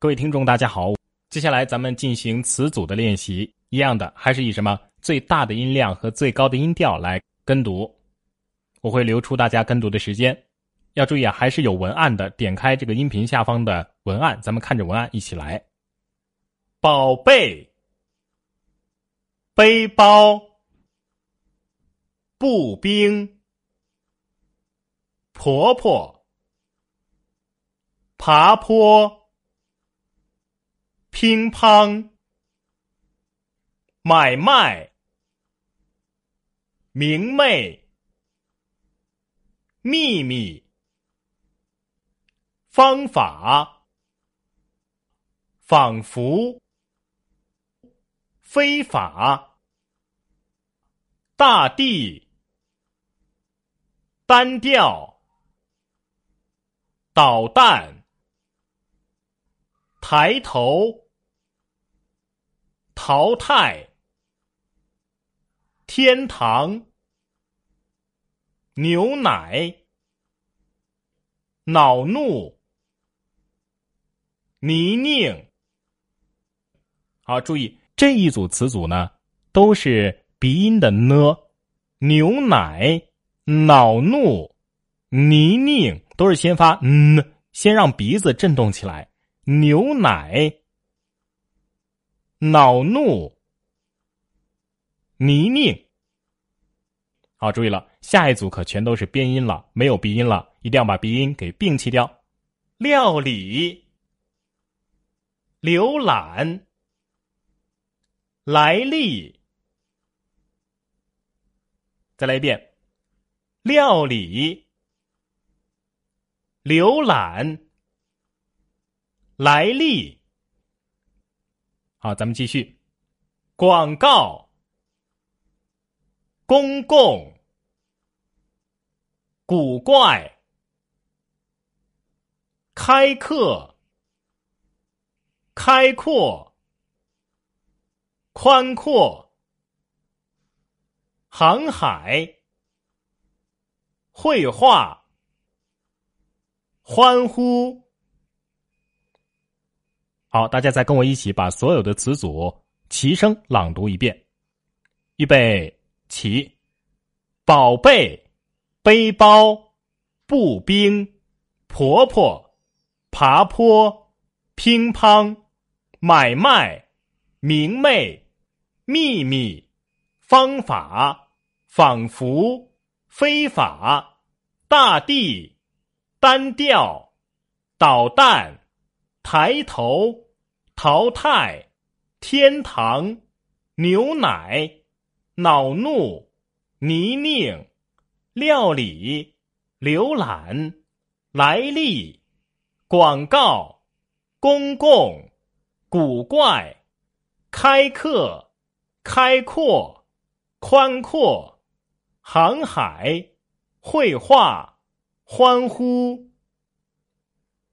各位听众，大家好。接下来咱们进行词组的练习，一样的还是以什么最大的音量和最高的音调来跟读。我会留出大家跟读的时间，要注意啊，还是有文案的。点开这个音频下方的文案，咱们看着文案一起来。宝贝，背包，步兵，婆婆。爬坡，乒乓，买卖，明媚，秘密，方法，仿佛，非法，大地，单调，导弹。抬头，淘汰，天堂，牛奶，恼怒，泥泞。好，注意这一组词组呢，都是鼻音的呢。牛奶、恼怒、泥泞都是先发嗯，先让鼻子震动起来。牛奶、恼怒、泥泞。好，注意了，下一组可全都是边音了，没有鼻音了，一定要把鼻音给摒弃掉。料理、浏览、来历。再来一遍，料理、浏览。来历，好，咱们继续。广告，公共，古怪，开课，开阔，宽阔，航海，绘画，欢呼。好，大家再跟我一起把所有的词组齐声朗读一遍。预备起，宝贝，背包，步兵，婆婆，爬坡，乒乓，买卖，明媚，秘密，方法，仿佛，非法，大地，单调，导弹。抬头，淘汰，天堂，牛奶，恼怒，泥泞，料理，浏览，来历，广告，公共，古怪，开课，开阔，宽阔，航海，绘画，欢呼。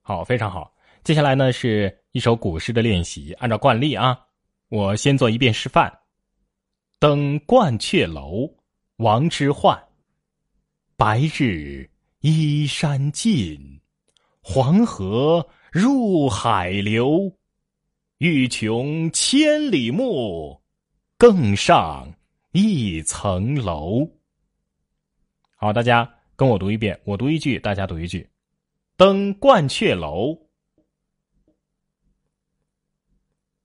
好，非常好。接下来呢是一首古诗的练习，按照惯例啊，我先做一遍示范。登鹳雀楼，王之涣。白日依山尽，黄河入海流。欲穷千里目，更上一层楼。好，大家跟我读一遍，我读一句，大家读一句。登鹳雀楼。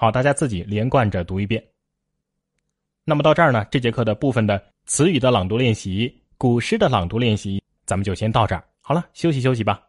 好，大家自己连贯着读一遍。那么到这儿呢，这节课的部分的词语的朗读练习、古诗的朗读练习，咱们就先到这儿。好了，休息休息吧。